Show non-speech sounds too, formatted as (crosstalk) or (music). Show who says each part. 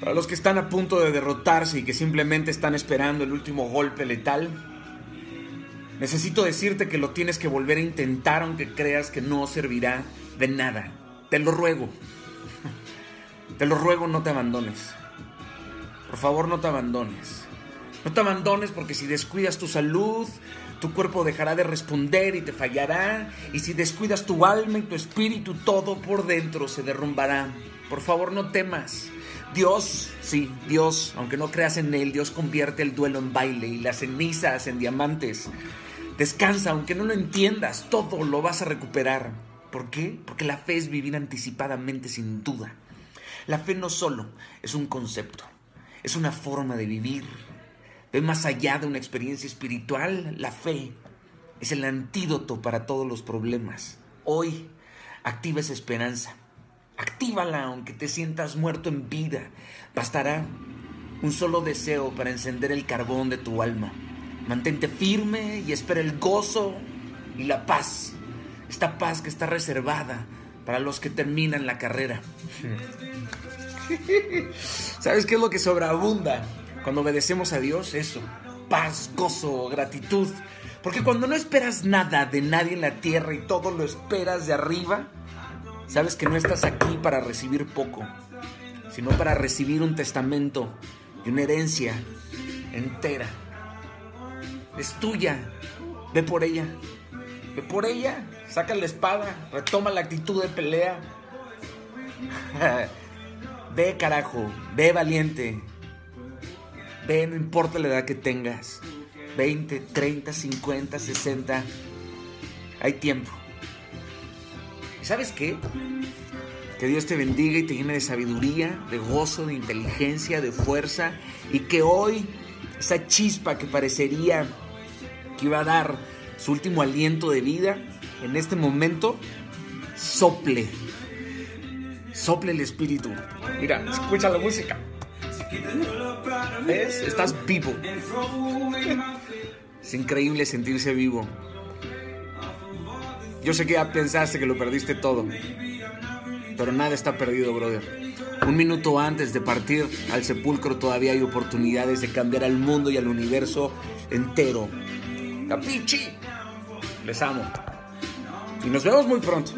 Speaker 1: Para los que están a punto de derrotarse y que simplemente están esperando el último golpe letal, necesito decirte que lo tienes que volver a intentar aunque creas que no servirá de nada. Te lo ruego. (laughs) Te lo ruego, no te abandones. Por favor, no te abandones. No te abandones porque si descuidas tu salud, tu cuerpo dejará de responder y te fallará. Y si descuidas tu alma y tu espíritu, todo por dentro se derrumbará. Por favor, no temas. Dios, sí, Dios, aunque no creas en Él, Dios convierte el duelo en baile y las cenizas en diamantes. Descansa, aunque no lo entiendas, todo lo vas a recuperar. ¿Por qué? Porque la fe es vivir anticipadamente sin duda. La fe no solo es un concepto, es una forma de vivir. Ve más allá de una experiencia espiritual. La fe es el antídoto para todos los problemas. Hoy activa esa esperanza. Actívala aunque te sientas muerto en vida. Bastará un solo deseo para encender el carbón de tu alma. Mantente firme y espera el gozo y la paz. Esta paz que está reservada para los que terminan la carrera. (laughs) ¿Sabes qué es lo que sobreabunda cuando obedecemos a Dios? Eso. Paz, gozo, gratitud. Porque cuando no esperas nada de nadie en la tierra y todo lo esperas de arriba, sabes que no estás aquí para recibir poco, sino para recibir un testamento y una herencia entera. Es tuya. Ve por ella. Ve por ella. Saca la espada. Retoma la actitud de pelea. (laughs) Ve carajo. Ve valiente. Ve, no importa la edad que tengas. 20, 30, 50, 60. Hay tiempo. ¿Y sabes qué? Que Dios te bendiga y te llene de sabiduría, de gozo, de inteligencia, de fuerza. Y que hoy esa chispa que parecería que iba a dar su último aliento de vida, en este momento, sople. Sople el espíritu. Mira, escucha la música. ¿Ves? Estás vivo. Es increíble sentirse vivo. Yo sé que ya pensaste que lo perdiste todo. Pero nada está perdido, brother. Un minuto antes de partir al sepulcro todavía hay oportunidades de cambiar al mundo y al universo entero. Capichi. Les amo. Y nos vemos muy pronto.